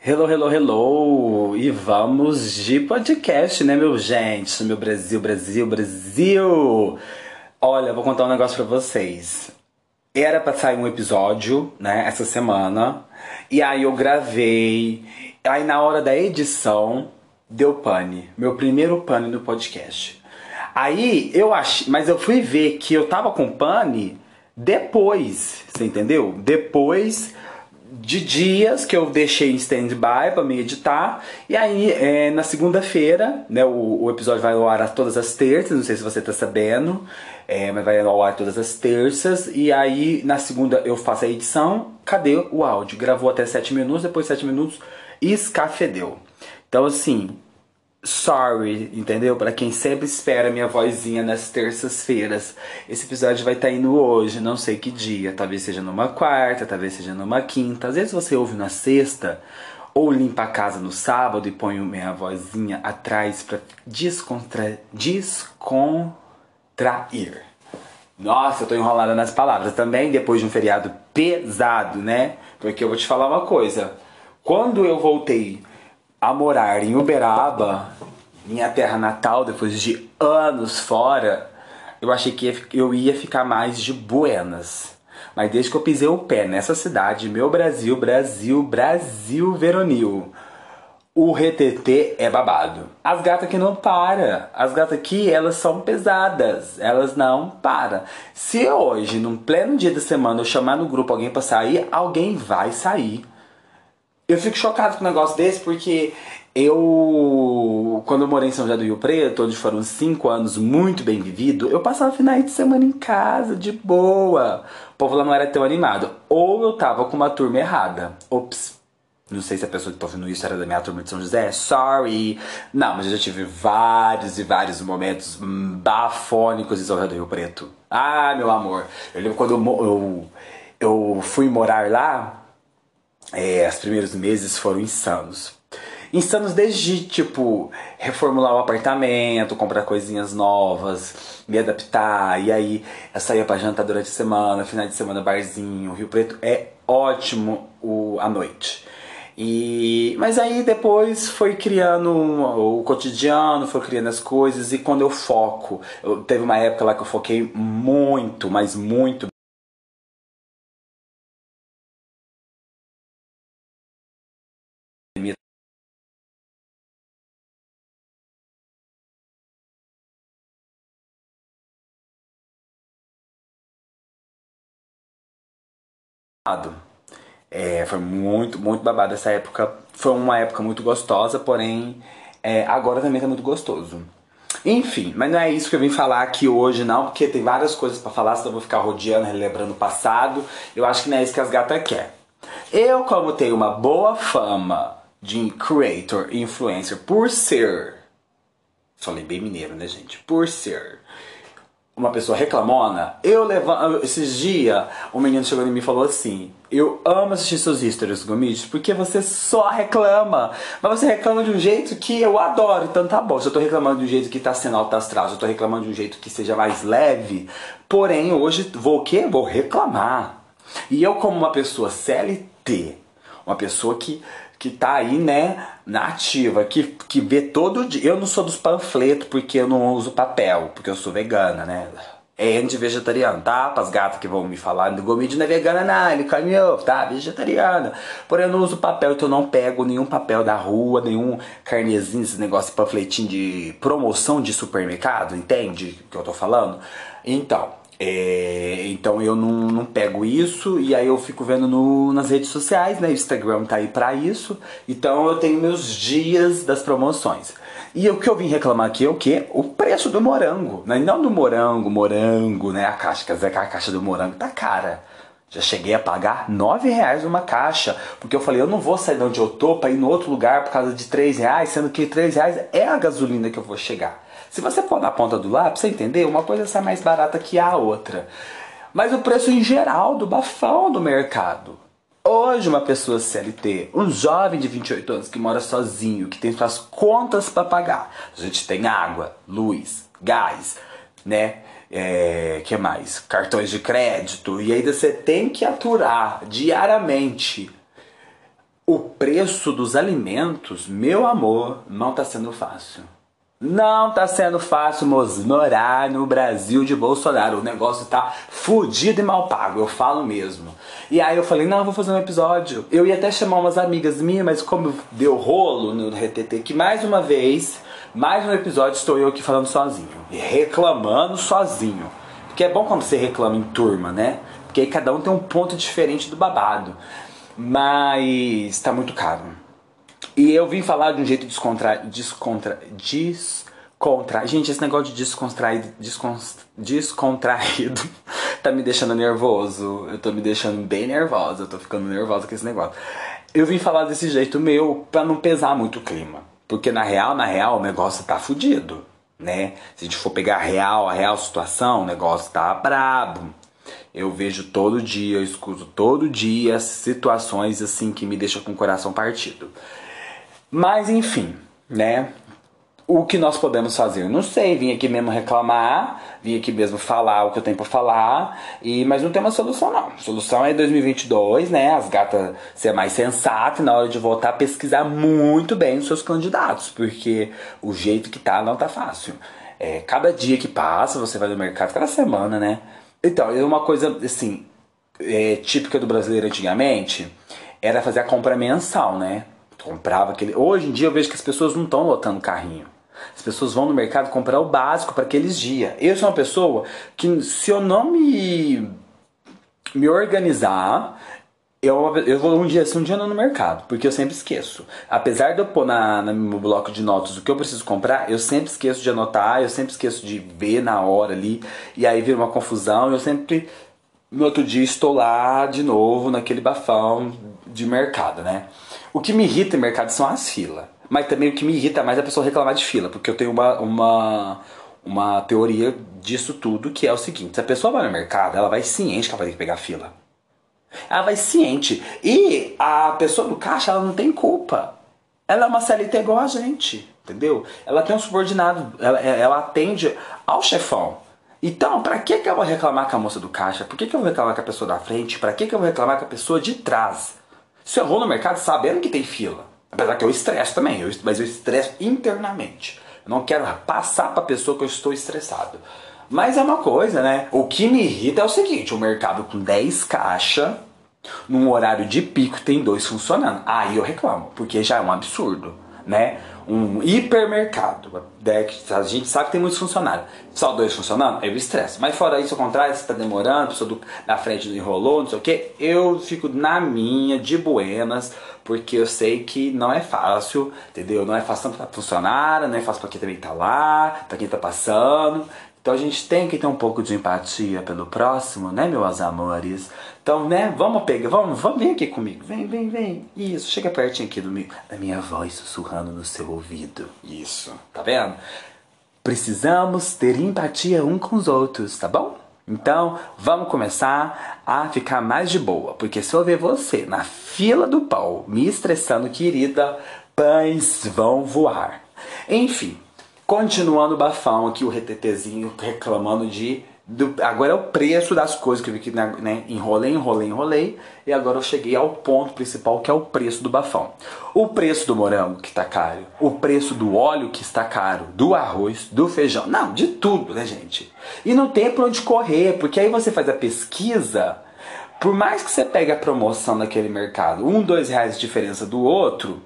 Hello, hello, hello! E vamos de podcast, né, meu gente? Meu Brasil, Brasil, Brasil! Olha, vou contar um negócio pra vocês. Era pra sair um episódio, né, essa semana. E aí eu gravei. Aí na hora da edição, deu pane. Meu primeiro pane no podcast. Aí eu achei. Mas eu fui ver que eu tava com pane depois. Você entendeu? Depois de dias que eu deixei em stand-by para me editar. E aí, é, na segunda-feira, né, o, o, episódio vai ao ar todas as terças, não sei se você tá sabendo, é, mas vai ao ar todas as terças. E aí, na segunda, eu faço a edição. Cadê o áudio? Gravou até 7 minutos, depois de 7 minutos, escafedeu. Então, assim, sorry, entendeu? Para quem sempre espera minha vozinha nas terças-feiras. Esse episódio vai estar tá indo hoje, não sei que dia. Talvez seja numa quarta, talvez seja numa quinta. Às vezes você ouve na sexta ou limpa a casa no sábado e põe minha vozinha atrás para descontra... descontrair. Nossa, eu tô enrolada nas palavras também depois de um feriado pesado, né? Porque eu vou te falar uma coisa. Quando eu voltei a morar em Uberaba, minha terra natal, depois de anos fora, eu achei que eu ia ficar mais de buenas. Mas desde que eu pisei o pé nessa cidade, meu Brasil, Brasil, Brasil veronil, o retetê é babado. As gatas aqui não para. As gatas aqui, elas são pesadas. Elas não param. Se hoje, num pleno dia da semana, eu chamar no grupo alguém para sair, alguém vai sair. Eu fico chocado com um negócio desse porque eu, quando eu morei em São José do Rio Preto, onde foram cinco anos muito bem vivido, eu passava finais de semana em casa, de boa. O povo lá não era tão animado. Ou eu tava com uma turma errada. Ops. Não sei se a pessoa que tá ouvindo isso era da minha turma de São José. Sorry. Não, mas eu já tive vários e vários momentos bafônicos em São José do Rio Preto. Ah, meu amor. Eu lembro quando eu, eu, eu fui morar lá, é, os primeiros meses foram insanos. Insanos desde, tipo, reformular o apartamento, comprar coisinhas novas, me adaptar, e aí eu saía pra jantar durante a semana, final de semana barzinho, Rio Preto é ótimo o, a noite. E, mas aí depois foi criando o cotidiano, foi criando as coisas, e quando eu foco, eu, teve uma época lá que eu foquei muito, mas muito É, foi muito, muito babado essa época. Foi uma época muito gostosa, porém é, agora também tá muito gostoso. Enfim, mas não é isso que eu vim falar aqui hoje, não, porque tem várias coisas para falar, senão eu vou ficar rodeando, relembrando o passado. Eu acho que não é isso que as gatas querem. Eu, como tenho uma boa fama de creator, influencer, por ser. Falei bem mineiro, né, gente? Por ser uma pessoa reclamona, eu levanto. Esses dias, um menino chegou em mim e falou assim: Eu amo assistir seus stories, Gomides, porque você só reclama. Mas você reclama de um jeito que eu adoro. Então tá bom. Se eu tô reclamando de um jeito que tá sendo alto astral, se eu tô reclamando de um jeito que seja mais leve. Porém, hoje vou o quê? Vou reclamar. E eu, como uma pessoa CLT, uma pessoa que que tá aí, né, na ativa, que, que vê todo dia. Eu não sou dos panfletos porque eu não uso papel, porque eu sou vegana, né? É de vegetariano, tá? Para as gatas que vão me falar, o Gomide não é vegana, não, ele ovo, tá? Vegetariana. Porém, eu não uso papel, então eu não pego nenhum papel da rua, nenhum carnezinho, esse negócio panfletinho de promoção de supermercado, entende o que eu tô falando? Então, é, então eu não, não, pego isso e aí eu fico vendo no, nas redes sociais, né? Instagram tá aí pra isso. Então eu tenho meus dias das promoções. E o que eu vim reclamar aqui é o que? O preço do morango. Né? Não do morango, morango, né? A caixa, quer dizer a caixa do morango tá cara. Já cheguei a pagar nove reais uma caixa, porque eu falei, eu não vou sair de onde eu tô para ir no outro lugar por causa de três reais, sendo que três reais é a gasolina que eu vou chegar. Se você pôr na ponta do lápis, você entender, uma coisa sai mais barata que a outra. Mas o preço em geral do bafão do mercado. Hoje, uma pessoa CLT, um jovem de 28 anos que mora sozinho, que tem suas contas para pagar. A gente tem água, luz, gás, né? É, que mais? Cartões de crédito. E aí você tem que aturar diariamente o preço dos alimentos. Meu amor, não tá sendo fácil. Não tá sendo fácil morar no Brasil de Bolsonaro. O negócio tá fudido e mal pago, eu falo mesmo. E aí eu falei, não, eu vou fazer um episódio. Eu ia até chamar umas amigas minhas, mas como deu rolo no RTT, que mais uma vez, mais um episódio estou eu aqui falando sozinho. Reclamando sozinho. Porque é bom quando você reclama em turma, né? Porque aí cada um tem um ponto diferente do babado. Mas tá muito caro e eu vim falar de um jeito descontra... descontra... descontra... Gente, esse negócio de descontraído, descontraído tá me deixando nervoso. Eu tô me deixando bem nervosa. Eu tô ficando nervosa com esse negócio. Eu vim falar desse jeito meu pra não pesar muito o clima. Porque na real, na real, o negócio tá fudido, né? Se a gente for pegar a real, a real situação, o negócio tá brabo. Eu vejo todo dia, eu escuto todo dia situações assim que me deixam com o coração partido. Mas enfim, né? O que nós podemos fazer? Não sei, vim aqui mesmo reclamar, vim aqui mesmo falar o que eu tenho para falar, e mas não tem uma solução não. A solução é 2022, né? As gatas ser mais sensatas na hora de votar, pesquisar muito bem os seus candidatos, porque o jeito que tá não tá fácil. É, cada dia que passa, você vai no mercado, cada semana, né? Então, é uma coisa assim, é, típica do brasileiro antigamente, era fazer a compra mensal, né? comprava aquele. Hoje em dia eu vejo que as pessoas não estão lotando carrinho. As pessoas vão no mercado comprar o básico para aqueles dias. Eu sou uma pessoa que, se eu não me, me organizar, eu, eu vou um dia sim, um dia não no mercado, porque eu sempre esqueço. Apesar de eu pôr na, no meu bloco de notas o que eu preciso comprar, eu sempre esqueço de anotar, eu sempre esqueço de ver na hora ali, e aí vira uma confusão. Eu sempre, no outro dia, estou lá de novo naquele bafão de mercado, né? O que me irrita em mercado são as filas. Mas também o que me irrita mais é a pessoa reclamar de fila, porque eu tenho uma, uma, uma teoria disso tudo, que é o seguinte: se a pessoa vai no mercado, ela vai ciente que ela vai ter que pegar fila. Ela vai ciente. E a pessoa do caixa, ela não tem culpa. Ela é uma CLT igual a gente, entendeu? Ela tem um subordinado, ela, ela atende ao chefão. Então, pra que, que eu vou reclamar com a moça do caixa? Por que, que eu vou reclamar com a pessoa da frente? Pra que, que eu vou reclamar com a pessoa de trás? Se eu vou no mercado sabendo que tem fila, apesar que eu estresso também, eu, mas eu estresso internamente. Eu não quero passar para a pessoa que eu estou estressado. Mas é uma coisa, né? O que me irrita é o seguinte: o mercado com 10 caixas, num horário de pico, tem dois funcionando. Aí eu reclamo, porque já é um absurdo, né? um hipermercado, né, a gente sabe que tem muitos funcionários, só dois funcionando, eu estresso. Mas fora isso, ao contrário, se está demorando, a pessoa do, da frente não enrolou, não sei o que, eu fico na minha, de buenas, porque eu sei que não é fácil, entendeu? Não é fácil tanto para funcionário, não é fácil para quem também está lá, para quem está passando. Então a gente tem que ter um pouco de empatia pelo próximo, né, meus amores? Então, né, vamos pegar, vamos, vamos, vem aqui comigo. Vem, vem, vem. Isso, chega pertinho aqui do meu, da minha voz sussurrando no seu ouvido. Isso, tá vendo? Precisamos ter empatia um com os outros, tá bom? Então, vamos começar a ficar mais de boa, porque se eu ver você na fila do pau me estressando, querida, pães vão voar. Enfim, continuando o bafão aqui, o retetezinho reclamando de do, agora é o preço das coisas que eu vi que né, né, enrolei, enrolei, enrolei. E agora eu cheguei ao ponto principal que é o preço do bafão. O preço do morango que está caro, o preço do óleo que está caro, do arroz, do feijão, não, de tudo, né, gente? E não tem para onde correr, porque aí você faz a pesquisa. Por mais que você pegue a promoção naquele mercado, um, dois reais de diferença do outro,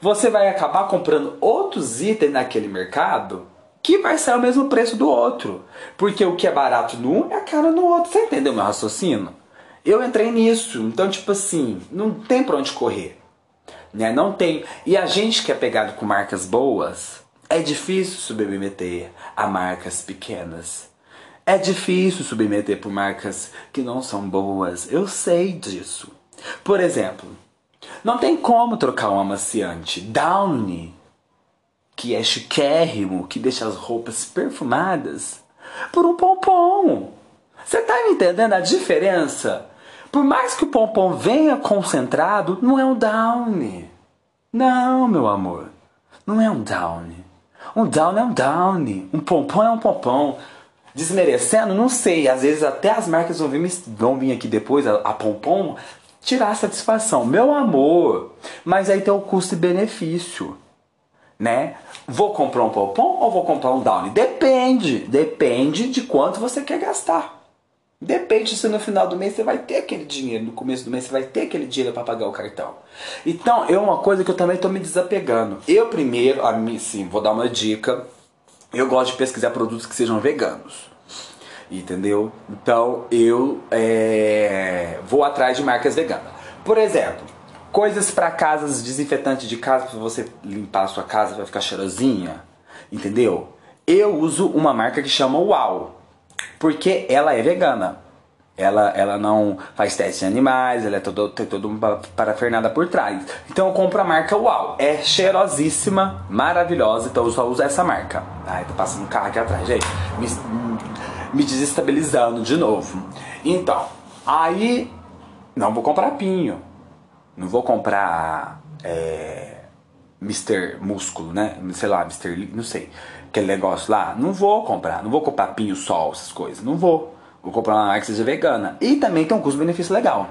você vai acabar comprando outros itens naquele mercado que vai ser o mesmo preço do outro. Porque o que é barato no um é caro no outro. Você entendeu meu raciocínio? Eu entrei nisso. Então, tipo assim, não tem pra onde correr. Né? Não tem. E a gente que é pegado com marcas boas, é difícil submeter a marcas pequenas. É difícil submeter por marcas que não são boas, eu sei disso. Por exemplo, não tem como trocar um amaciante Downy, que é chiquérrimo, que deixa as roupas perfumadas, por um pompom. Você tá me entendendo a diferença? Por mais que o pompom venha concentrado, não é um Downy. Não, meu amor. Não é um Downy. Um Downy é um Downy. Um pompom é um pompom. Desmerecendo, não sei. Às vezes até as marcas vão vir, vão vir aqui depois, a, a pompom, tirar a satisfação. Meu amor, mas aí tem o custo e benefício, né? Vou comprar um pompom ou vou comprar um downy? Depende, depende de quanto você quer gastar. Depende se no final do mês você vai ter aquele dinheiro, no começo do mês você vai ter aquele dinheiro para pagar o cartão. Então, é uma coisa que eu também estou me desapegando. Eu primeiro, a mim, sim, vou dar uma dica. Eu gosto de pesquisar produtos que sejam veganos entendeu? Então eu é, vou atrás de marcas veganas. Por exemplo, coisas para casas, desinfetante de casa para você limpar a sua casa vai ficar cheirosinha, entendeu? Eu uso uma marca que chama Uau, porque ela é vegana. Ela, ela não faz teste em animais, ela é todo, tem toda uma parafernada por trás. Então eu compro a marca Uau. É cheirosíssima, maravilhosa, então eu só uso essa marca. Ai, tô passando um carro aqui atrás, gente. Me, me desestabilizando de novo. Então, aí não vou comprar pinho. Não vou comprar é, Mr. Músculo, né? Sei lá, Mr. Não sei. Aquele negócio lá. Não vou comprar. Não vou comprar pinho sol, essas coisas. Não vou. Vou comprar uma marca que seja vegana. E também tem um custo-benefício legal.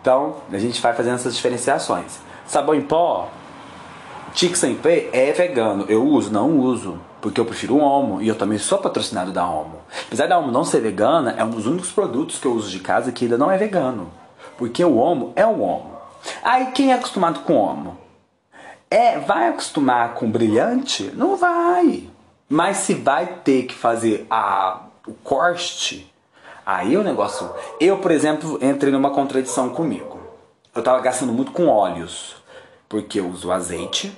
Então, a gente vai fazendo essas diferenciações. Sabão em pó, Tic sem P é vegano. Eu uso? Não uso. Porque eu prefiro o Omo e eu também sou patrocinado da Omo. Apesar da Omo não ser vegana, é um dos únicos produtos que eu uso de casa que ainda não é vegano. Porque o Omo é o Omo. Aí quem é acostumado com Omo? É, vai acostumar com brilhante? Não vai. Mas se vai ter que fazer a, o corte, aí o negócio. Eu, por exemplo, entrei numa contradição comigo. Eu tava gastando muito com óleos. Porque eu uso azeite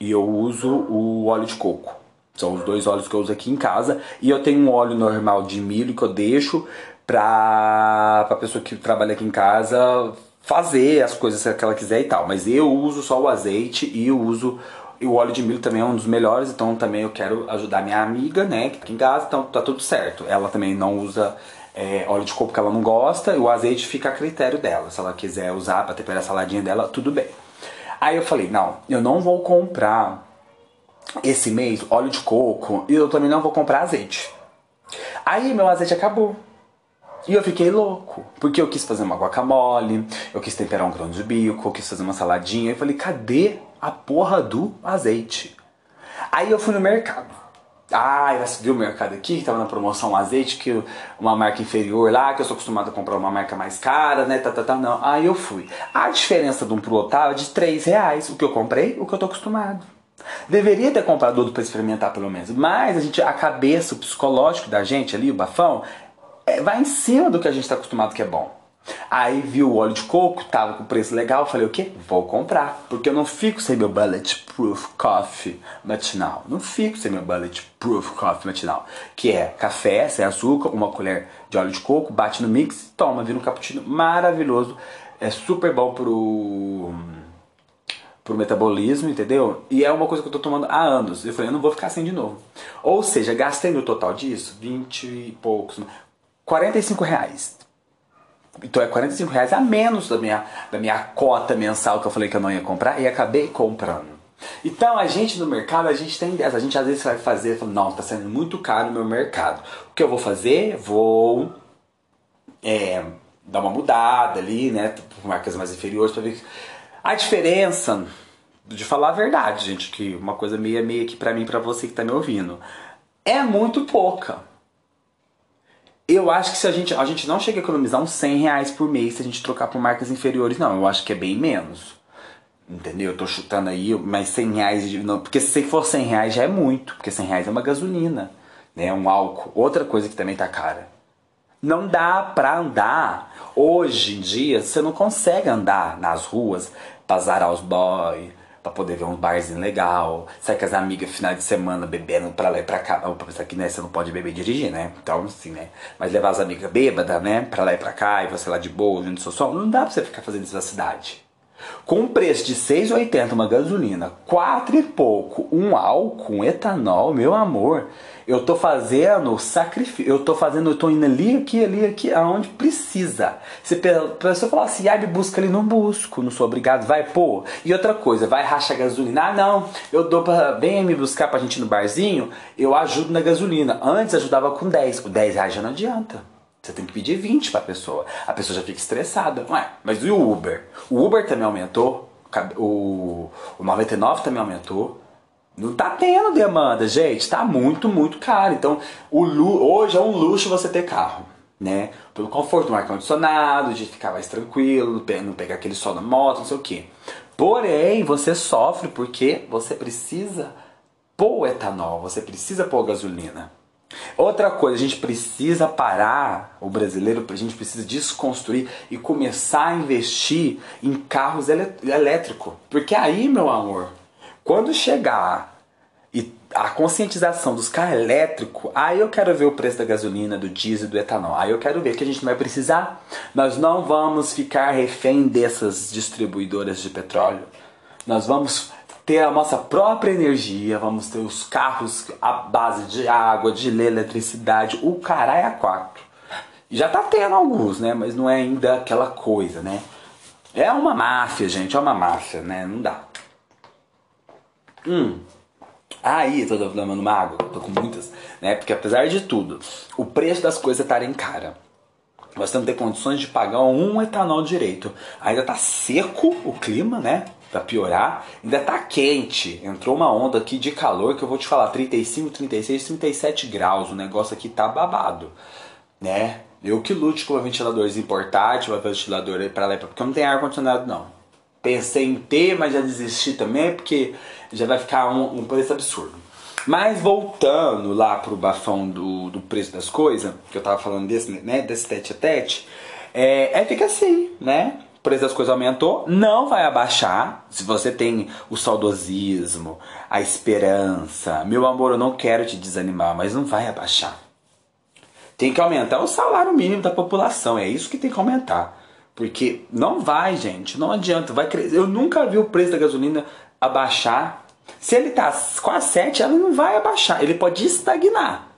e eu uso o óleo de coco. São os dois óleos que eu uso aqui em casa. E eu tenho um óleo normal de milho que eu deixo pra, pra pessoa que trabalha aqui em casa fazer as coisas que ela quiser e tal. Mas eu uso só o azeite e eu uso. E o óleo de milho também é um dos melhores, então também eu quero ajudar minha amiga, né, que tá aqui em casa, então tá tudo certo. Ela também não usa é, óleo de coco que ela não gosta, e o azeite fica a critério dela. Se ela quiser usar para temperar a saladinha dela, tudo bem. Aí eu falei, não, eu não vou comprar esse mês óleo de coco e eu também não vou comprar azeite. Aí meu azeite acabou. E eu fiquei louco, porque eu quis fazer uma guacamole, eu quis temperar um grão de bico, eu quis fazer uma saladinha. Eu falei, cadê a porra do azeite? Aí eu fui no mercado. Ah, você viu o mercado aqui que tava na promoção um azeite, que uma marca inferior lá, que eu sou acostumado a comprar uma marca mais cara, né? Tá, tá, tá, não. Aí eu fui. A diferença de um pro outro tava de 3 reais. O que eu comprei, o que eu tô acostumado. Deveria ter comprado outro para experimentar pelo menos. Mas a gente, a cabeça, o psicológico da gente ali, o bafão, é, vai em cima do que a gente está acostumado que é bom. Aí viu o óleo de coco, tava com preço legal, falei o quê? Vou comprar, porque eu não fico sem meu bulletproof coffee matinal. Não fico sem meu bulletproof coffee matinal, que é café sem açúcar, uma colher de óleo de coco, bate no mix, toma, vira um cappuccino maravilhoso, é super bom pro pro metabolismo, entendeu? E é uma coisa que eu tô tomando há anos. Eu falei, eu não vou ficar sem de novo. Ou seja, gastei no total disso 20 e poucos, 45 reais. Então é 45 reais a menos da minha, da minha cota mensal que eu falei que eu não ia comprar e acabei comprando. Então a gente no mercado, a gente tem A gente às vezes vai fazer, fala, não, tá sendo muito caro no meu mercado. O que eu vou fazer? Vou é, dar uma mudada ali, né? Por marcas mais inferiores para ver a diferença, de falar a verdade, gente, que uma coisa meia meia aqui pra mim, pra você que tá me ouvindo, é muito pouca. Eu acho que se a gente, a gente não chega a economizar uns 100 reais por mês se a gente trocar por marcas inferiores, não. Eu acho que é bem menos. Entendeu? Eu tô chutando aí, mas 100 reais. Não, porque se for 100 reais já é muito, porque 100 reais é uma gasolina, né? Um álcool. Outra coisa que também tá cara. Não dá pra andar. Hoje em dia, você não consegue andar nas ruas pra zarar os boy, pra poder ver um barzinho legal, sair com as amigas final de semana bebendo pra lá e pra cá. Pra pensar que né, você não pode beber e dirigir, né? Então, assim, né? Mas levar as amigas bêbadas, né? Pra lá e pra cá, e você lá de boa, junto do seu som, não dá pra você ficar fazendo isso na cidade. Com um preço de 6,80 uma gasolina, 4 e pouco um álcool, um etanol, meu amor, eu tô fazendo sacrifício, eu tô fazendo, eu tô indo ali, aqui, ali, aqui, aonde precisa. Se a pessoa falar assim, ah, me busca ali, não busco, não sou obrigado, vai, pô. E outra coisa, vai racha gasolina, ah, não, eu dou pra, vem me buscar pra gente ir no barzinho, eu ajudo na gasolina. Antes ajudava com 10, o 10 reais já não adianta. Você tem que pedir 20 para a pessoa. A pessoa já fica estressada. Ué, mas e o Uber? O Uber também aumentou. O, o 99 também aumentou. Não tá tendo demanda, gente. Tá muito, muito caro. Então, o hoje é um luxo você ter carro. Né? Pelo conforto do ar-condicionado, de ficar mais tranquilo, não pegar aquele sol na moto, não sei o que. Porém, você sofre porque você precisa pôr etanol, você precisa pôr gasolina. Outra coisa, a gente precisa parar, o brasileiro, a gente precisa desconstruir e começar a investir em carros elétricos. Porque aí, meu amor, quando chegar e a conscientização dos carros elétricos, aí eu quero ver o preço da gasolina, do diesel, do etanol. Aí eu quero ver que a gente vai precisar. Nós não vamos ficar refém dessas distribuidoras de petróleo. Nós vamos ter a nossa própria energia, vamos ter os carros à base de água, de eletricidade, o caralho a quatro. Já tá tendo alguns, né? Mas não é ainda aquela coisa, né? É uma máfia, gente, é uma máfia, né? Não dá. Hum. Aí, tô tomando uma água, tô com muitas, né? Porque apesar de tudo, o preço das coisas estarem cara. Nós temos que ter condições de pagar um etanol direito. Ainda tá seco o clima, né? Para piorar. Ainda tá quente. Entrou uma onda aqui de calor que eu vou te falar, 35, 36, 37 graus. O negócio aqui tá babado, né? Eu que lute com ventiladores portátil, um ventilador aí para lá, porque eu não tenho ar condicionado não. Pensei em ter, mas já desisti também, porque já vai ficar um, um preço absurdo. Mas voltando lá pro bafão do, do preço das coisas, que eu tava falando desse, né, desse tete a tete, é, é fica assim, né? Preço das coisas aumentou, não vai abaixar. Se você tem o saudosismo, a esperança, meu amor, eu não quero te desanimar, mas não vai abaixar. Tem que aumentar o salário mínimo da população, é isso que tem que aumentar. Porque não vai, gente, não adianta, vai crescer. Eu nunca vi o preço da gasolina abaixar. Se ele tá quase 7, ela não vai abaixar, ele pode estagnar.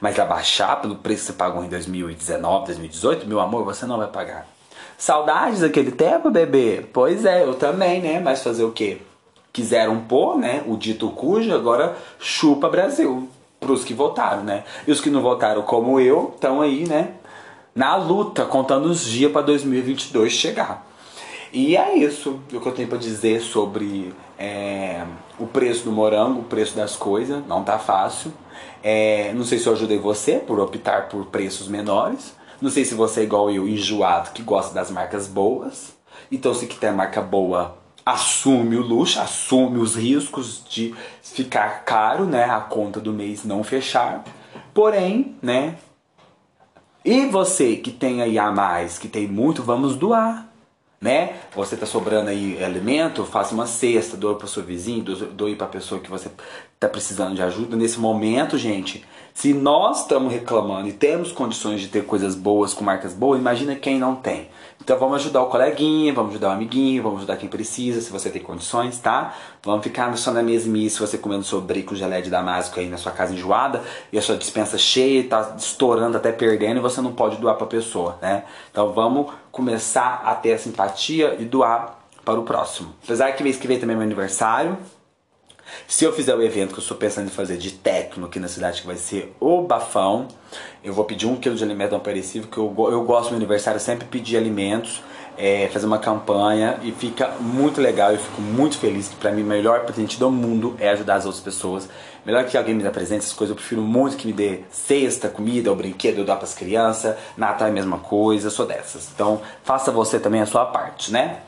Mas abaixar pelo preço que você pagou em 2019, 2018, meu amor, você não vai pagar. Saudades daquele tempo, bebê? Pois é, eu também, né? Mas fazer o quê? Quiseram pôr, né? O dito cujo, agora chupa Brasil. Pros que votaram, né? E os que não votaram, como eu, estão aí, né? Na luta, contando os dias para 2022 chegar. E é isso o que eu tenho para dizer sobre é, o preço do morango, o preço das coisas. Não tá fácil. É, não sei se eu ajudei você por optar por preços menores. Não sei se você é igual eu, enjoado, que gosta das marcas boas. Então, se quer marca boa, assume o luxo, assume os riscos de ficar caro, né? A conta do mês não fechar. Porém, né? E você que tem aí a mais, que tem muito, vamos doar né? Você tá sobrando aí alimento, faça uma cesta, doe para o seu vizinho, doe para a pessoa que você tá precisando de ajuda. Nesse momento, gente, se nós estamos reclamando e temos condições de ter coisas boas com marcas boas, imagina quem não tem. Então vamos ajudar o coleguinha, vamos ajudar o amiguinho, vamos ajudar quem precisa, se você tem condições, tá? Vamos ficar só na mesmice, você comendo seu com gelé de damasco aí na sua casa enjoada e a sua dispensa cheia, tá estourando até perdendo e você não pode doar pra pessoa, né? Então vamos começar a ter essa empatia e doar para o próximo. Apesar que mês que vem também é meu aniversário, se eu fizer o evento que eu estou pensando em fazer de técnico aqui na cidade, que vai ser o Bafão, eu vou pedir um quilo de alimento não que eu, eu gosto no aniversário sempre pedir alimentos, é, fazer uma campanha e fica muito legal, eu fico muito feliz, que para mim o melhor presente do mundo é ajudar as outras pessoas. Melhor que alguém me dê presente, essas coisas, eu prefiro muito que me dê cesta, comida, ou brinquedo, eu dou pras crianças, Natal é a mesma coisa, sou dessas. Então faça você também a sua parte, né?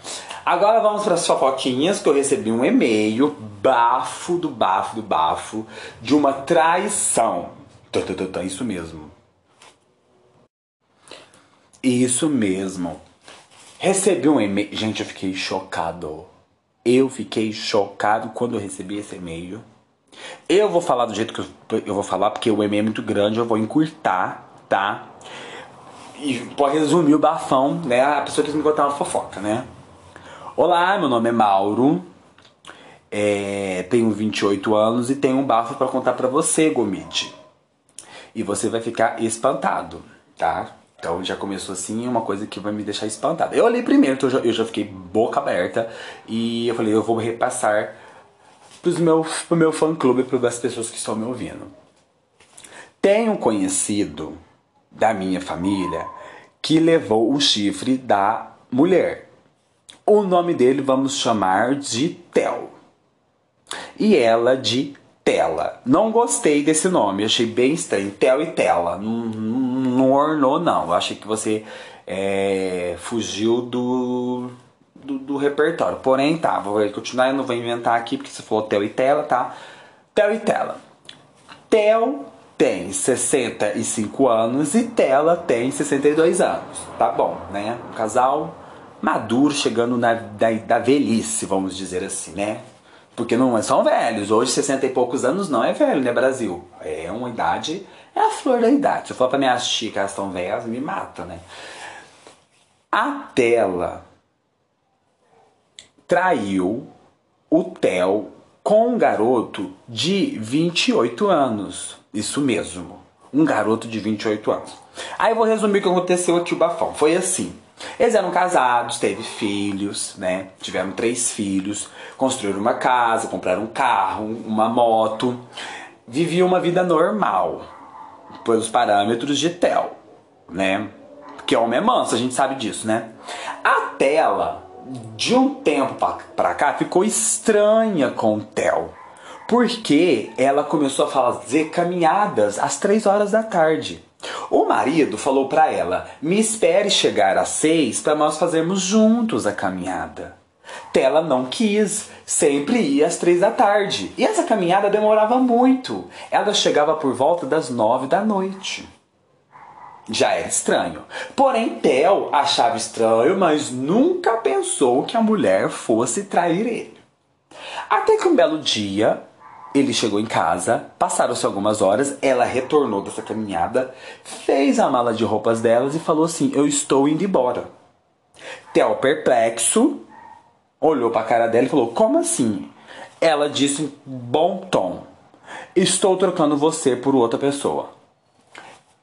Agora vamos para as fofoquinhas, que eu recebi um e-mail, bafo do bafo do bafo, de uma traição. Isso mesmo. Isso mesmo. Recebi um e-mail. Gente, eu fiquei chocado. Eu fiquei chocado quando eu recebi esse e-mail. Eu vou falar do jeito que eu, vou falar, porque o e-mail é muito grande, eu vou encurtar, tá? E pode resumir o bafão, né? A pessoa quis me contar uma fofoca, né? Olá, meu nome é Mauro. É, tenho 28 anos e tenho um bafo para contar para você, Gomide. E você vai ficar espantado, tá? Então já começou assim uma coisa que vai me deixar espantado. Eu olhei primeiro, então eu já, eu já fiquei boca aberta e eu falei, eu vou repassar pros meu, pro meu fã clube, para as pessoas que estão me ouvindo. Tenho um conhecido da minha família que levou o chifre da mulher. O nome dele vamos chamar de Tel. E ela de Tela. Não gostei desse nome, achei bem estranho. Tel e Tela. Não, ornou, não. Achei que você é, fugiu do, do, do, repertório. Porém, tá, vou continuar, eu não vou inventar aqui, porque você falou Tel e Tela, tá? Tel e Tela. Tel tem 65 anos e Tela tem 62 anos. Tá bom, né? Um casal maduro chegando na da, da velhice, vamos dizer assim, né? Porque não são velhos. Hoje, 60 e poucos anos não é velho, né, Brasil? É uma idade, é a flor da idade. Se eu falar pra minhas que elas estão velhas, me mata, né? A Tela traiu o Theo com um garoto de 28 anos. Isso mesmo. Um garoto de 28 anos. Aí eu vou resumir o que aconteceu aqui o bafão. Foi assim. Eles eram casados, teve filhos, né? Tiveram três filhos, construíram uma casa, compraram um carro, uma moto. Viviam uma vida normal, pelos parâmetros de Tel, né? Porque homem é manso, a gente sabe disso, né? A Tela, de um tempo pra cá, ficou estranha com o Tel. Porque ela começou a fazer caminhadas às três horas da tarde. O marido falou para ela: "Me espere chegar às seis para nós fazermos juntos a caminhada." Tela não quis, sempre ia às três da tarde. E essa caminhada demorava muito. Ela chegava por volta das nove da noite. Já era estranho. Porém, Tel achava estranho, mas nunca pensou que a mulher fosse trair ele. Até que um belo dia, ele chegou em casa, passaram-se algumas horas, ela retornou dessa caminhada, fez a mala de roupas delas e falou assim: Eu estou indo embora. Theo, perplexo, olhou para a cara dela e falou: Como assim? Ela disse em bom tom: Estou trocando você por outra pessoa.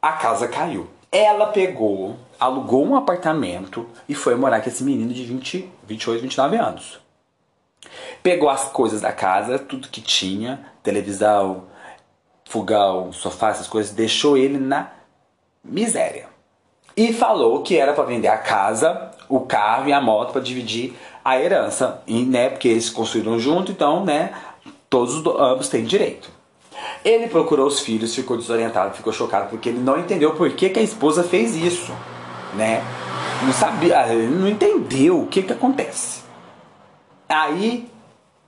A casa caiu. Ela pegou, alugou um apartamento e foi morar com esse menino de 20, 28, 29 anos. Pegou as coisas da casa, tudo que tinha, televisão, fogão, sofá, essas coisas, deixou ele na miséria. E falou que era para vender a casa, o carro e a moto para dividir a herança, e, né, porque eles construíram junto, então, né, todos ambos têm direito. Ele procurou os filhos, ficou desorientado, ficou chocado porque ele não entendeu por que, que a esposa fez isso, né? Não sabia, não entendeu o que que acontece. Aí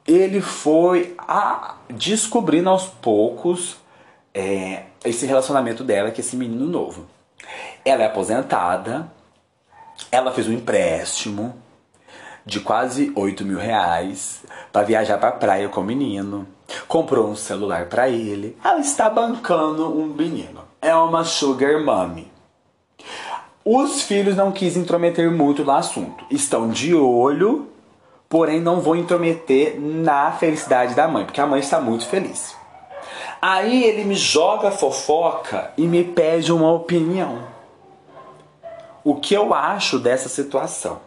ele foi a, descobrindo aos poucos é, esse relacionamento dela com esse menino novo. Ela é aposentada, ela fez um empréstimo de quase 8 mil reais para viajar para praia com o menino. Comprou um celular para ele. Ela está bancando um menino. É uma sugar mommy. Os filhos não quis intrometer muito no assunto. Estão de olho porém não vou intrometer na felicidade da mãe, porque a mãe está muito feliz. Aí ele me joga fofoca e me pede uma opinião. O que eu acho dessa situação?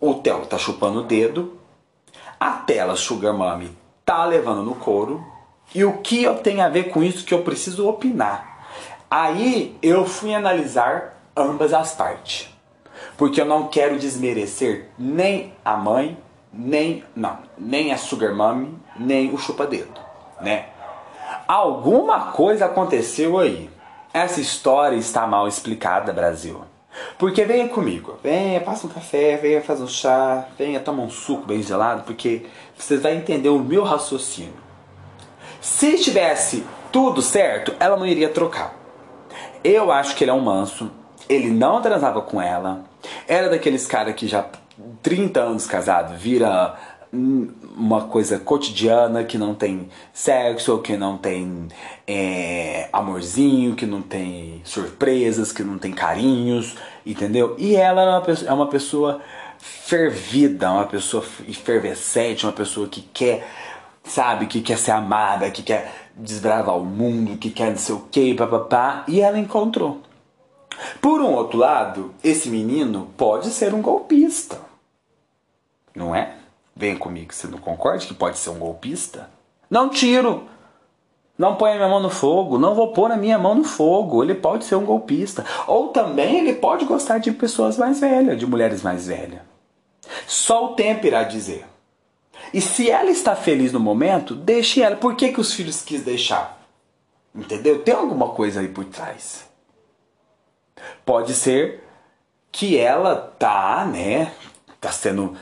O Theo tá chupando o dedo, a tela Sugar Mommy tá levando no couro, e o que eu tenho a ver com isso que eu preciso opinar? Aí eu fui analisar ambas as partes. Porque eu não quero desmerecer nem a mãe nem não, nem a sugar mommy, nem o chupa-dedo, né? Alguma coisa aconteceu aí. Essa história está mal explicada, Brasil. Porque venha comigo, venha, passa um café, venha fazer um chá, venha tomar um suco bem gelado, porque você vai entender o meu raciocínio. Se tivesse tudo certo, ela não iria trocar. Eu acho que ele é um manso, ele não transava com ela, era daqueles caras que já 30 anos casado, vira uma coisa cotidiana que não tem sexo, que não tem é, amorzinho, que não tem surpresas, que não tem carinhos, entendeu? E ela é uma pessoa, é uma pessoa fervida, uma pessoa efervescente, uma pessoa que quer, sabe, que quer ser amada, que quer desbravar o mundo, que quer não sei o que, papapá, e ela encontrou. Por um outro lado, esse menino pode ser um golpista, não é? Vem comigo, você não concorda que pode ser um golpista? Não tiro! Não põe a minha mão no fogo, não vou pôr a minha mão no fogo. Ele pode ser um golpista. Ou também ele pode gostar de pessoas mais velhas, de mulheres mais velhas. Só o tempo irá dizer. E se ela está feliz no momento, deixe ela. Por que, que os filhos quis deixar? Entendeu? Tem alguma coisa aí por trás. Pode ser que ela tá, né, tá sendo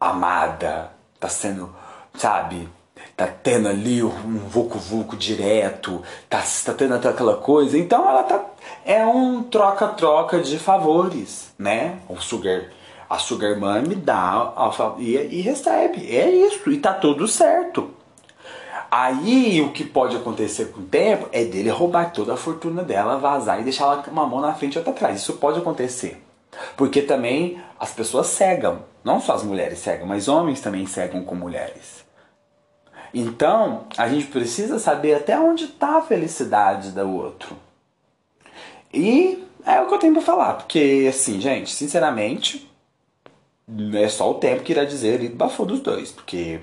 amada, tá sendo, sabe, tá tendo ali um vucu-vucu direto, tá, tá tendo aquela coisa. Então ela tá. É um troca-troca de favores, né? O sugar. A Sugar Mami dá e, e recebe. É isso. E tá tudo certo. Aí o que pode acontecer com o tempo é dele roubar toda a fortuna dela, vazar e deixar ela uma mão na frente e outra atrás. Isso pode acontecer. Porque também as pessoas cegam. Não só as mulheres cegam, mas homens também cegam com mulheres. Então, a gente precisa saber até onde está a felicidade do outro. E é o que eu tenho para falar, porque assim, gente, sinceramente, é só o tempo que irá dizer e bafou dos dois, porque,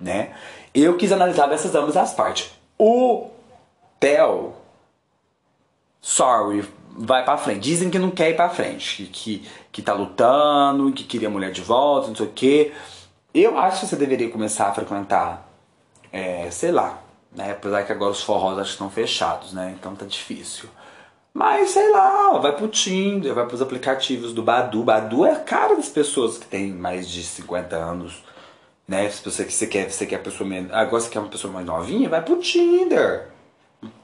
né? Eu quis analisar dessas ambas as partes. O Theo, sorry, vai para frente. Dizem que não quer ir para frente, que, que, que tá lutando, que queria a mulher de volta, não sei o quê. Eu acho que você deveria começar a frequentar, é, sei lá, né? Apesar que agora os forrós acho que estão fechados, né? Então tá difícil. Mas sei lá, vai pro Tinder, vai pros aplicativos do Badu. Badu é a cara das pessoas que têm mais de 50 anos. Né? Se você, você quer, você quer a pessoa menos. Agora você quer uma pessoa mais novinha, vai pro Tinder.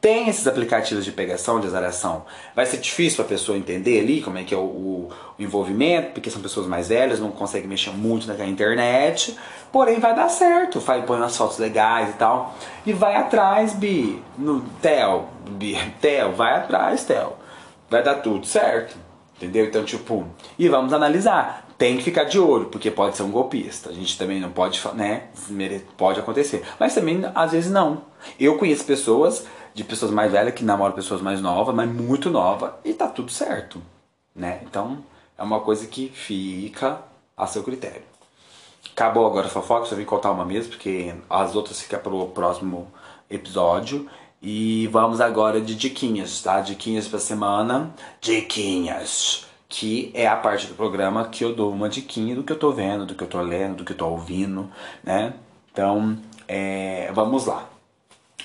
Tem esses aplicativos de pegação, de azaração. Vai ser difícil para a pessoa entender ali como é que é o, o, o, envolvimento, porque são pessoas mais velhas, não conseguem mexer muito na internet. Porém, vai dar certo. Vai põe umas fotos legais e tal. E vai atrás, Bi. No Tel. Bi, Tel, vai atrás, Tel. Vai dar tudo certo. Entendeu? Então, tipo, e vamos analisar. Tem que ficar de olho, porque pode ser um golpista. A gente também não pode, né? Pode acontecer. Mas também, às vezes, não. Eu conheço pessoas de pessoas mais velhas que namoram pessoas mais novas, mas muito nova, e tá tudo certo, né? Então, é uma coisa que fica a seu critério. Acabou agora a fofoca, só vim contar uma mesmo, porque as outras ficam pro próximo episódio. E vamos agora de diquinhas, tá? Diquinhas pra semana. Diquinhas! Que é a parte do programa que eu dou uma diquinha do que eu tô vendo, do que eu tô lendo, do que eu tô ouvindo, né? Então, é, vamos lá.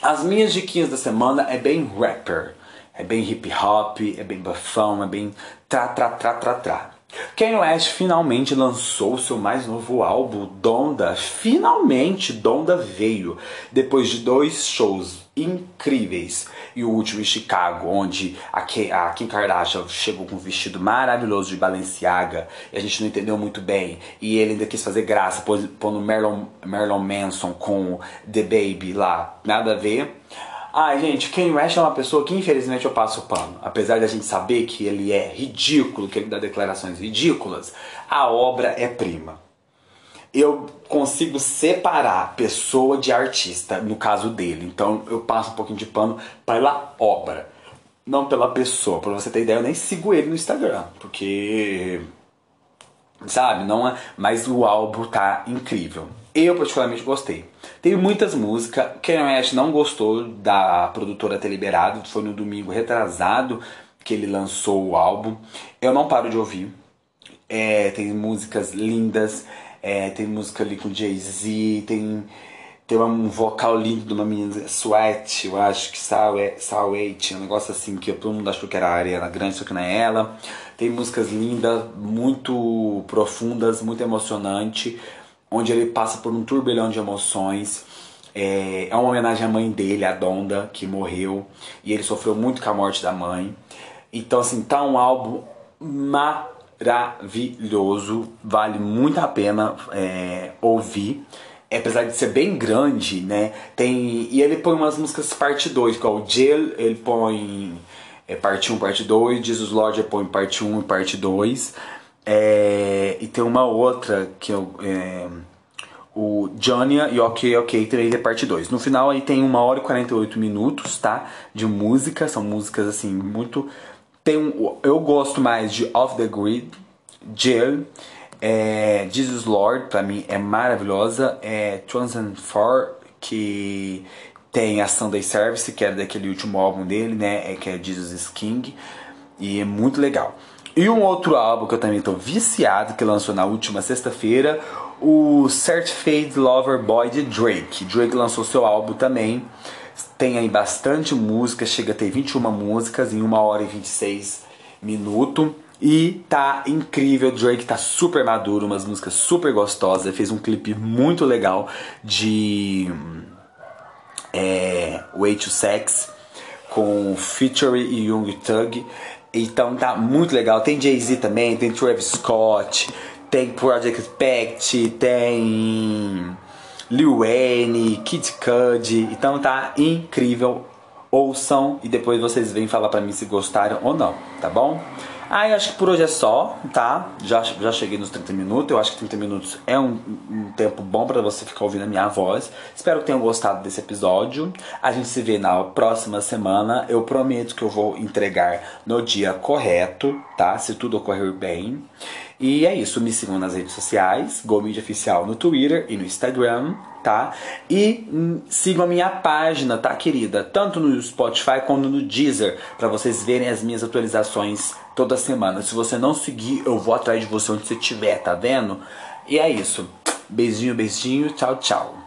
As minhas diquinhas da semana é bem rapper, é bem hip hop, é bem bafão, é bem tra tra tra tra tra. Kanye West finalmente lançou seu mais novo álbum, Donda. Finalmente, Donda veio depois de dois shows incríveis. E o último em Chicago, onde a Kim Kardashian chegou com um vestido maravilhoso de Balenciaga e a gente não entendeu muito bem. E ele ainda quis fazer graça, pondo Marilyn Manson com The Baby lá. Nada a ver. Ai, gente, Kanye West é uma pessoa que infelizmente eu passo o pano. Apesar da gente saber que ele é ridículo, que ele dá declarações ridículas, a obra é prima. Eu consigo separar pessoa de artista, no caso dele. Então eu passo um pouquinho de pano pela obra, não pela pessoa. Pra você ter ideia, eu nem sigo ele no Instagram, porque. Sabe, não é. Mas o álbum tá incrível. Eu particularmente gostei. Teve muitas músicas. Kanye West não gostou da produtora ter liberado. Foi no domingo retrasado que ele lançou o álbum. Eu não paro de ouvir. É, tem músicas lindas. É, tem música ali com Jay-Z. Tem, tem um vocal lindo de uma menina, Sweat, eu acho que Sawait, um negócio assim que todo mundo achou que era a Ariana Grande, só que não é ela. Tem músicas lindas, muito profundas, muito emocionante onde ele passa por um turbilhão de emoções. É, é uma homenagem à mãe dele, a Donda, que morreu, e ele sofreu muito com a morte da mãe. Então, assim, tá um álbum maravilhoso, vale muito a pena é, ouvir. Apesar de ser bem grande, né? Tem. E ele põe umas músicas parte 2, igual o Jill, ele põe é, parte 1, parte 2, Jesus Lord ele põe parte 1 e parte 2. É, e tem uma outra que eu. É, o Johnny e Ok Ok 3 é parte 2. No final aí tem 1 hora e 48 minutos, tá? De música, são músicas assim muito tem um, eu gosto mais de Off the Grid, Jill, é, Jesus Lord, pra mim é maravilhosa. É Four que tem a Sunday Service, que era daquele último álbum dele, né? É, que é Jesus is King. E é muito legal. E um outro álbum que eu também tô viciado, que lançou na última sexta-feira, o Certified Lover Boy de Drake. Drake lançou seu álbum também. Tem aí bastante música, chega a ter 21 músicas em 1 hora e 26 minutos. E tá incrível, Drake tá super maduro, umas músicas super gostosas. Fez um clipe muito legal de é, Way to Sex com Feature e Young Thug. Então tá muito legal. Tem Jay-Z também, tem Travis Scott, tem Project Pact, tem Lil Wayne, Kid Cudi. Então tá incrível. Ouçam e depois vocês vêm falar pra mim se gostaram ou não, tá bom? Ah, eu acho que por hoje é só, tá? Já, já cheguei nos 30 minutos. Eu acho que 30 minutos é um, um tempo bom para você ficar ouvindo a minha voz. Espero que tenham gostado desse episódio. A gente se vê na próxima semana. Eu prometo que eu vou entregar no dia correto, tá? Se tudo ocorrer bem. E é isso, me sigam nas redes sociais, GoMedia Oficial no Twitter e no Instagram, tá? E hum, sigam a minha página, tá, querida? Tanto no Spotify quanto no Deezer, para vocês verem as minhas atualizações toda semana. Se você não seguir, eu vou atrás de você onde você estiver, tá vendo? E é isso. Beijinho, beijinho, tchau, tchau.